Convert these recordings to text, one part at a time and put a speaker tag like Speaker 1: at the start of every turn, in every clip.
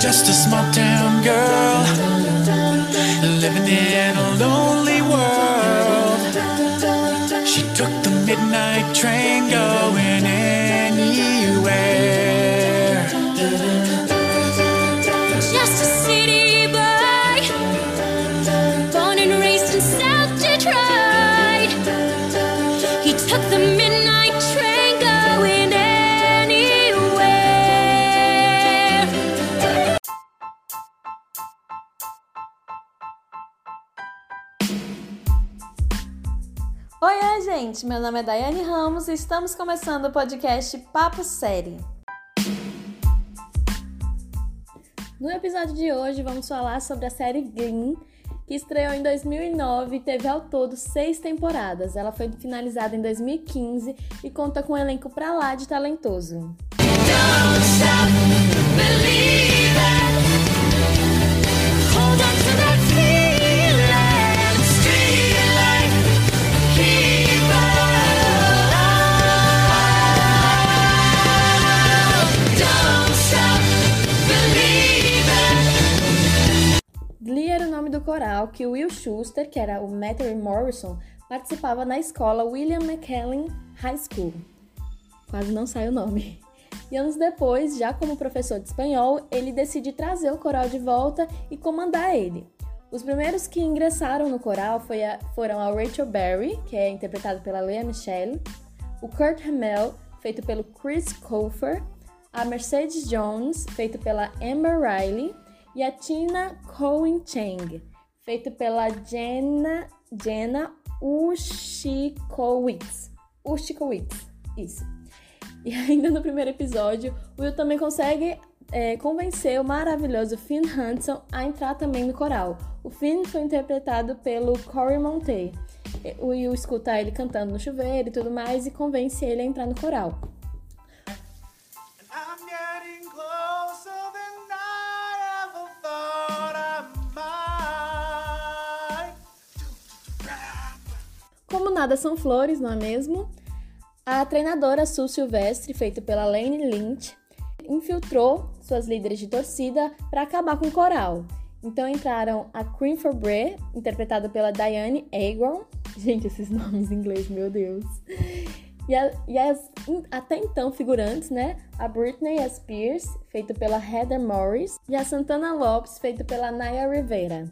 Speaker 1: Just a small town girl living in a lonely world. She took the midnight train going
Speaker 2: gente! Meu nome é Daiane Ramos e estamos começando o podcast Papo Série. No episódio de hoje vamos falar sobre a série Glee, que estreou em 2009 e teve ao todo seis temporadas. Ela foi finalizada em 2015 e conta com um elenco pra lá de talentoso.
Speaker 3: Hold
Speaker 2: coral que Will Schuster, que era o Matthew Morrison, participava na escola William McKellen High School. Quase não sai o nome. E anos depois, já como professor de espanhol, ele decide trazer o coral de volta e comandar ele. Os primeiros que ingressaram no coral a- foram a Rachel Berry, que é interpretado pela Lea Michele, o Kurt Hamel, feito pelo Chris Colfer, a Mercedes Jones, feito pela Amber Riley, e a Tina Cohen Chang, feito pela Jenna, Jenna Ushikowitz. Ushikowitz, isso. E ainda no primeiro episódio, Will também consegue é, convencer o maravilhoso Finn Hanson a entrar também no coral. O Finn foi interpretado pelo Corey Monteith. O Will escuta ele cantando no chuveiro e tudo mais e convence ele a entrar no coral. Como nada são flores, não é mesmo? A treinadora Sue Silvestre, feita pela Lane Lynch, infiltrou suas líderes de torcida para acabar com o coral. Então entraram a Queen for Bray, interpretada pela Diane Agron. Gente, esses nomes em inglês, meu Deus. E, a- e as in- até então figurantes, né? A Britney Spears, feito pela Heather Morris, e a Santana Lopes, feito pela Naya Rivera.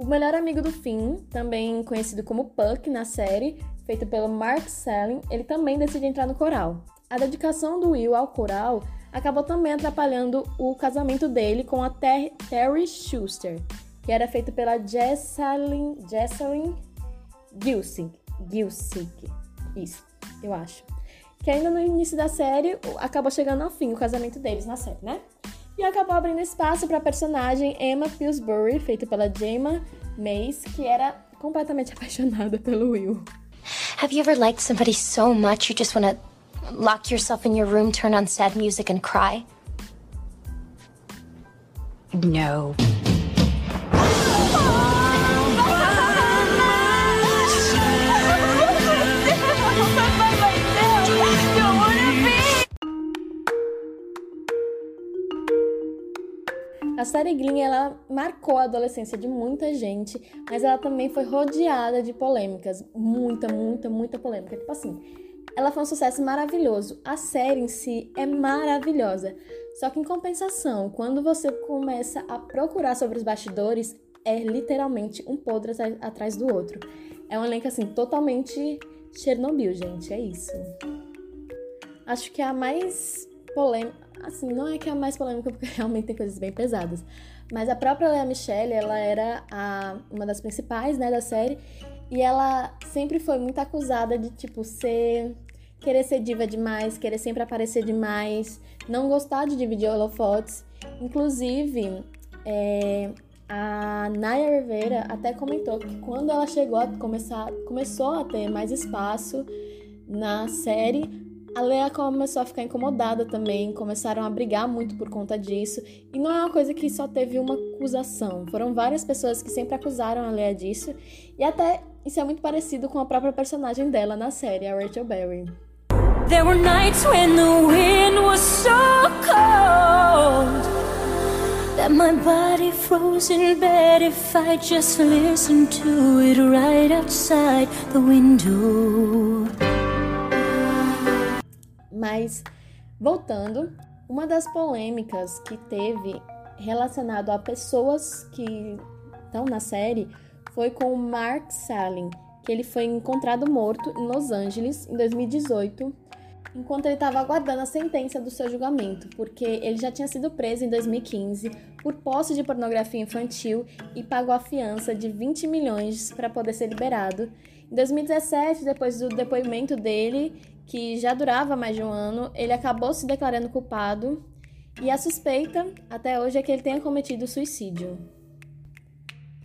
Speaker 2: O melhor amigo do Finn, também conhecido como Puck na série, feito pelo Mark Selling, ele também decide entrar no coral. A dedicação do Will ao coral acabou também atrapalhando o casamento dele com a Ter Terry Schuster, que era feito pela Jessalyn, Jessalyn Gilsig. Gilsig. Isso, eu acho. Que ainda no início da série acabou chegando ao fim o casamento deles na série, né? E acabou abrindo espaço para a personagem Emma Pillsbury, feita pela Jema Mace, que era completamente apaixonada pelo Will.
Speaker 4: Have you ever liked somebody so much you just want to lock yourself in your room, turn on sad music, and cry?
Speaker 5: No.
Speaker 2: A série Glee, ela marcou a adolescência de muita gente, mas ela também foi rodeada de polêmicas. Muita, muita, muita polêmica. Tipo assim, ela foi um sucesso maravilhoso. A série em si é maravilhosa. Só que em compensação, quando você começa a procurar sobre os bastidores, é literalmente um podre atrás do outro. É um elenco assim totalmente Chernobyl, gente, é isso. Acho que a mais polêmica, assim, não é que é a mais polêmica porque realmente tem coisas bem pesadas, mas a própria Lea Michele, ela era a, uma das principais, né, da série, e ela sempre foi muito acusada de tipo ser querer ser diva demais, querer sempre aparecer demais, não gostar de dividir holofotes. Inclusive, é, a Naya Rivera até comentou que quando ela chegou a começar, começou a ter mais espaço na série, a Lea começou a ficar incomodada também, começaram a brigar muito por conta disso. E não é uma coisa que só teve uma acusação, foram várias pessoas que sempre acusaram a Lea disso. E até isso é muito parecido com a própria personagem dela na série, a Rachel Berry.
Speaker 3: There were nights when the wind was so cold that my body froze in bed if I just listened to it right outside the window.
Speaker 2: Mas, voltando, uma das polêmicas que teve relacionado a pessoas que estão na série foi com o Mark Salling, que ele foi encontrado morto em Los Angeles em 2018, enquanto ele estava aguardando a sentença do seu julgamento, porque ele já tinha sido preso em 2015 por posse de pornografia infantil e pagou a fiança de 20 milhões para poder ser liberado. Em 2017, depois do depoimento dele, que já durava mais de um ano, ele acabou se declarando culpado e a suspeita até hoje é que ele tenha cometido suicídio.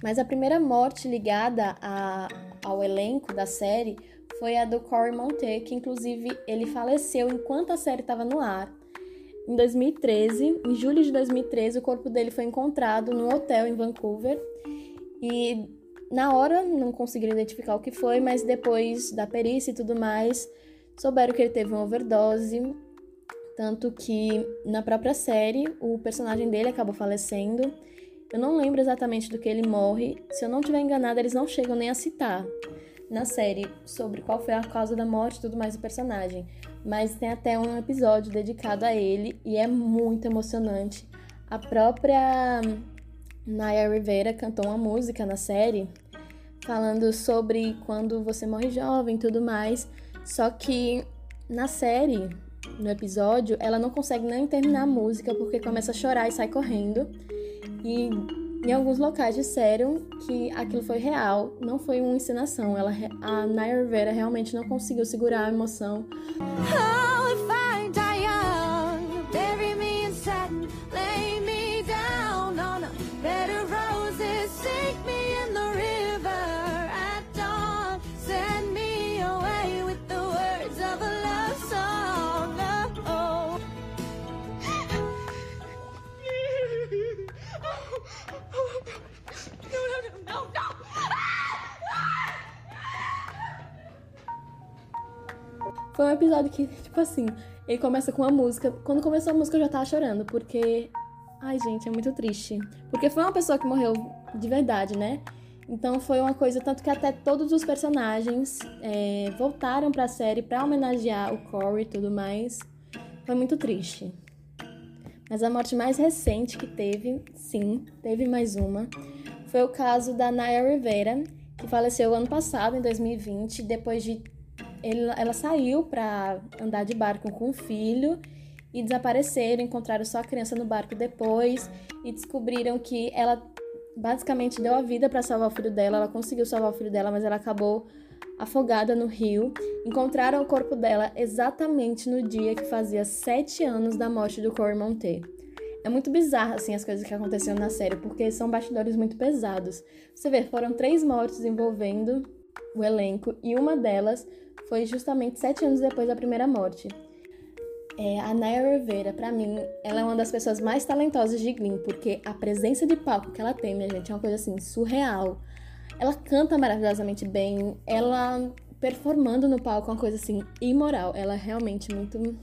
Speaker 2: Mas a primeira morte ligada a, ao elenco da série foi a do Corey Monteith, que inclusive ele faleceu enquanto a série estava no ar. Em 2013, em julho de 2013, o corpo dele foi encontrado no hotel em Vancouver e na hora não conseguiram identificar o que foi, mas depois da perícia e tudo mais, souberam que ele teve uma overdose, tanto que na própria série o personagem dele acabou falecendo. Eu não lembro exatamente do que ele morre. Se eu não estiver enganada, eles não chegam nem a citar na série sobre qual foi a causa da morte e tudo mais do personagem. Mas tem até um episódio dedicado a ele e é muito emocionante. A própria Naya Rivera cantou uma música na série falando sobre quando você morre jovem e tudo mais. Só que na série, no episódio, ela não consegue nem terminar a música porque começa a chorar e sai correndo. E em alguns locais disseram que aquilo foi real, não foi uma encenação. Ela, a Naya Rivera realmente não conseguiu segurar a emoção.
Speaker 3: Oh,
Speaker 2: Foi um episódio que, tipo assim, ele começa com uma música. Quando começou a música eu já tava chorando, porque. Ai, gente, é muito triste. Porque foi uma pessoa que morreu de verdade, né? Então foi uma coisa, tanto que até todos os personagens é, voltaram pra série pra homenagear o Corey e tudo mais. Foi muito triste. Mas a morte mais recente que teve, sim, teve mais uma, foi o caso da Naya Rivera, que faleceu ano passado, em 2020, depois de ele- ela saiu para andar de barco com o filho e desapareceram, encontraram só a criança no barco depois e descobriram que ela basicamente deu a vida para salvar o filho dela, ela conseguiu salvar o filho dela, mas ela acabou afogada no rio. Encontraram o corpo dela exatamente no dia que fazia sete anos da morte do Corey Monteith. É muito bizarro, assim, as coisas que aconteceram na série, porque são bastidores muito pesados. Você vê, foram três mortes envolvendo o elenco, e uma delas foi justamente sete anos depois da primeira morte. É, a Naya Rivera, pra mim, ela é uma das pessoas mais talentosas de Glee, porque a presença de palco que ela tem, minha gente, é uma coisa assim, surreal. Ela canta maravilhosamente bem, ela performando no palco é uma coisa assim, imoral. Ela é realmente muito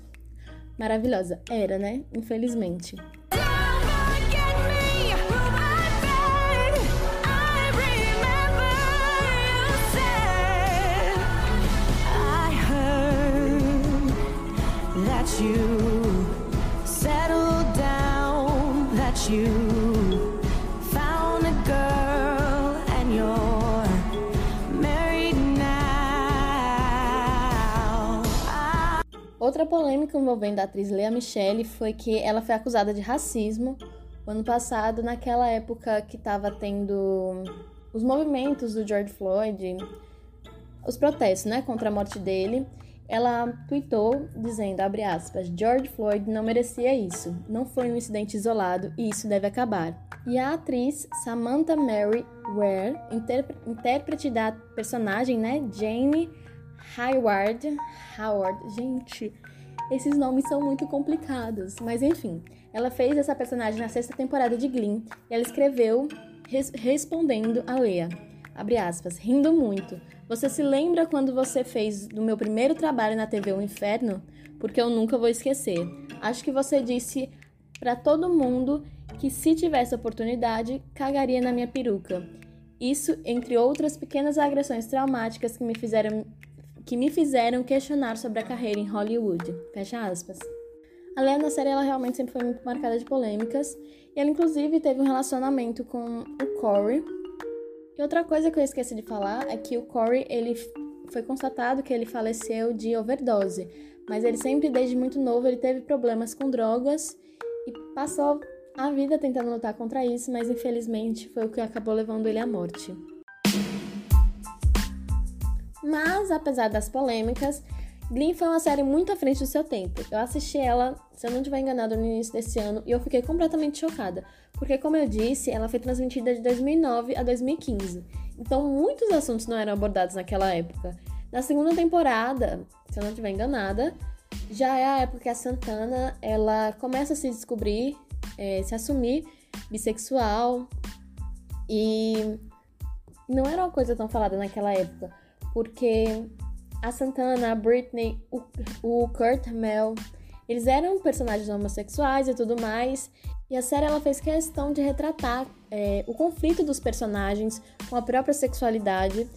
Speaker 2: maravilhosa. Era, né? Infelizmente. Outra polêmica envolvendo a atriz Lea Michele foi que ela foi acusada de racismo o ano passado, naquela época que estava tendo os movimentos do George Floyd, os protestos, né, contra a morte dele. Ela tweetou dizendo, abre aspas, George Floyd não merecia isso. Não foi um incidente isolado e isso deve acabar. E a atriz Samantha Mary Ware, intérpre- intérprete da personagem, né, Jane Hayward, Howard, gente, esses nomes são muito complicados, mas enfim, ela fez essa personagem na sexta temporada de Glee e ela escreveu res- respondendo a Leia. abre aspas, rindo muito. Você se lembra quando você fez do meu primeiro trabalho na TV O Inferno? Porque eu nunca vou esquecer. Acho que você disse para todo mundo que se tivesse oportunidade, cagaria na minha peruca. Isso entre outras pequenas agressões traumáticas que me fizeram que me fizeram questionar sobre a carreira em Hollywood. Fecha aspas. A Lea na série ela realmente sempre foi muito marcada de polêmicas, e ela inclusive teve um relacionamento com o Corey. E outra coisa que eu esqueci de falar é que o Corey, ele foi constatado que ele faleceu de overdose, mas ele sempre desde muito novo ele teve problemas com drogas e passou a vida tentando lutar contra isso, mas infelizmente foi o que acabou levando ele à morte. Mas, apesar das polêmicas, Glee foi uma série muito à frente do seu tempo. Eu assisti ela, se eu não estiver enganado, no início desse ano e eu fiquei completamente chocada, porque, como eu disse, ela foi transmitida de 2009 a 2015. Então, muitos assuntos não eram abordados naquela época. Na segunda temporada, se eu não estiver enganada, já é a época que a Santana ela começa a se descobrir, é, se assumir bissexual e não era uma coisa tão falada naquela época porque a Santana, a Britney, o, o Kurt Mel, eles eram personagens homossexuais e tudo mais. E a série ela fez questão de retratar é, o conflito dos personagens com a própria sexualidade.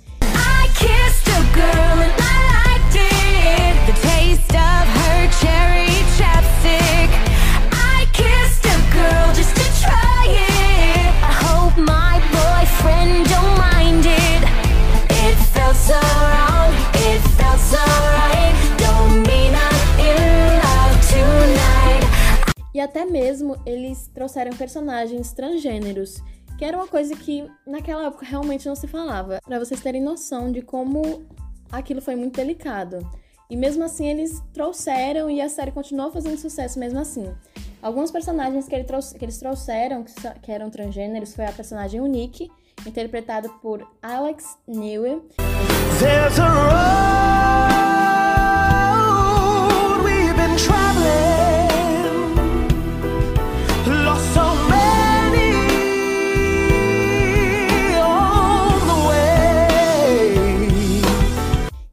Speaker 2: I hope my boyfriend don't mind it. E até mesmo eles trouxeram personagens transgêneros, que era uma coisa que naquela época realmente não se falava, para vocês terem noção de como aquilo foi muito delicado. E mesmo assim eles trouxeram e a série continuou fazendo sucesso mesmo assim. Alguns personagens que, ele trouxe, que eles trouxeram, que, que eram transgêneros, foi a personagem Unique, interpretado por Alex Newell.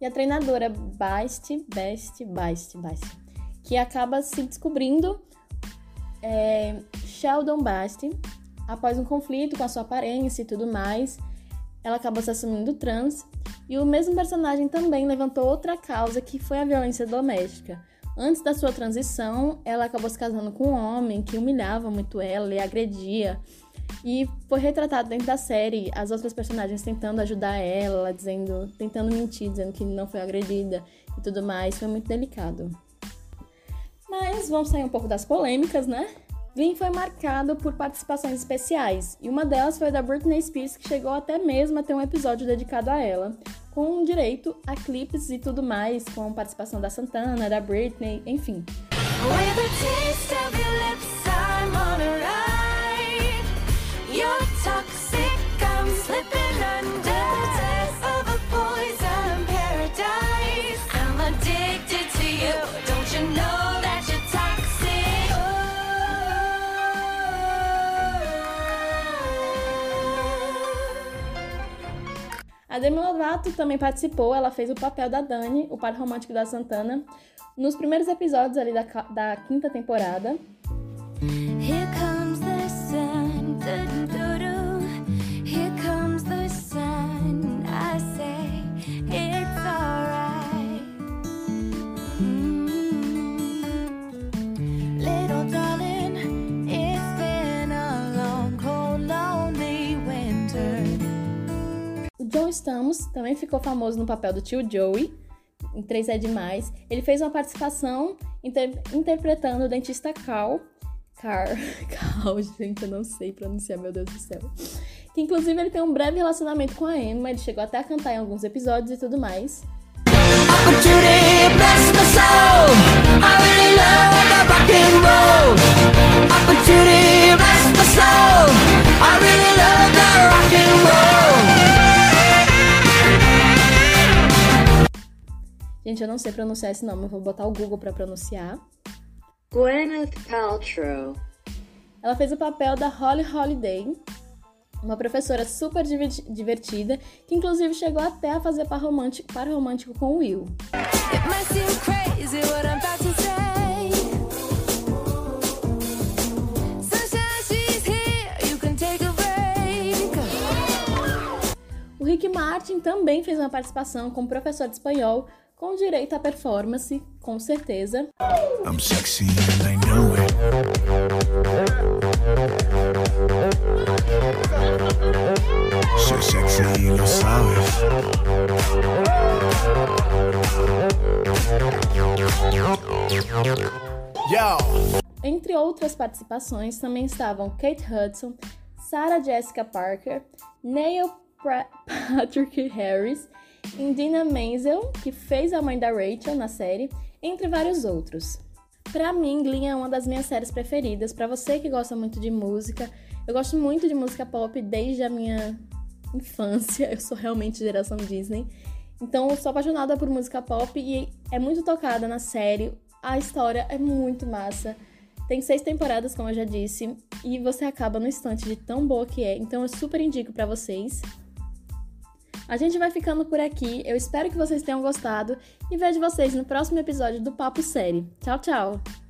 Speaker 2: E a treinadora Basti, Basti, Basti, Basti, que acaba se descobrindo é, Sheldon Basti, após um conflito com a sua aparência e tudo mais, ela acabou se assumindo trans, e o mesmo personagem também levantou outra causa que foi a violência doméstica. Antes da sua transição, ela acabou se casando com um homem que humilhava muito ela e agredia. E foi retratado dentro da série as outras personagens tentando ajudar ela, dizendo, tentando mentir, dizendo que não foi agredida e tudo mais. Foi muito delicado. Mas vamos sair um pouco das polêmicas, né? Glee foi marcado por participações especiais, e uma delas foi da Britney Spears, que chegou até mesmo a ter um episódio dedicado a ela, com direito a clipes e tudo mais, com participação da Santana, da Britney, enfim. A Demi Lovato também participou, ela fez o papel da Dani, o par romântico da Santana, nos primeiros episódios ali da, da quinta temporada. Here O John Stamos também ficou famoso no papel do tio Joey, em Três é Demais. Ele fez uma participação inter interpretando o dentista Carl. Carl. Carl, gente, eu não sei pronunciar, meu Deus do céu. Que inclusive ele tem um breve relacionamento com a Emma, ele chegou até a cantar em alguns episódios e tudo mais. Gente, eu não sei pronunciar esse nome, eu vou botar o Google para pronunciar.
Speaker 5: Gwyneth Paltrow.
Speaker 2: Ela fez o papel da Holly Holiday. Uma professora super diverti- divertida, que inclusive chegou até a fazer par romântico, par romântico com o Will.
Speaker 3: It might seem crazy what I'm about to say. Sunshine, she's here. You can take a break.
Speaker 2: O Rick Martin também fez uma participação como professor de espanhol, com direito à performance, com certeza. Entre outras participações, também estavam Kate Hudson, Sarah Jessica Parker, Neil Pra- Patrick Harris, Indina Menzel, que fez a mãe da Rachel na série, entre vários outros. Pra mim, Glee é uma das minhas séries preferidas. Pra você que gosta muito de música, eu gosto muito de música pop desde a minha infância. Eu sou realmente geração Disney. Então, eu sou apaixonada por música pop e é muito tocada na série. A história é muito massa. Tem seis temporadas, como eu já disse, e você acaba no instante de tão boa que é. Então, eu super indico pra vocês. A gente vai ficando por aqui. Eu espero que vocês tenham gostado e vejo vocês no próximo episódio do Papo Série. Tchau, tchau!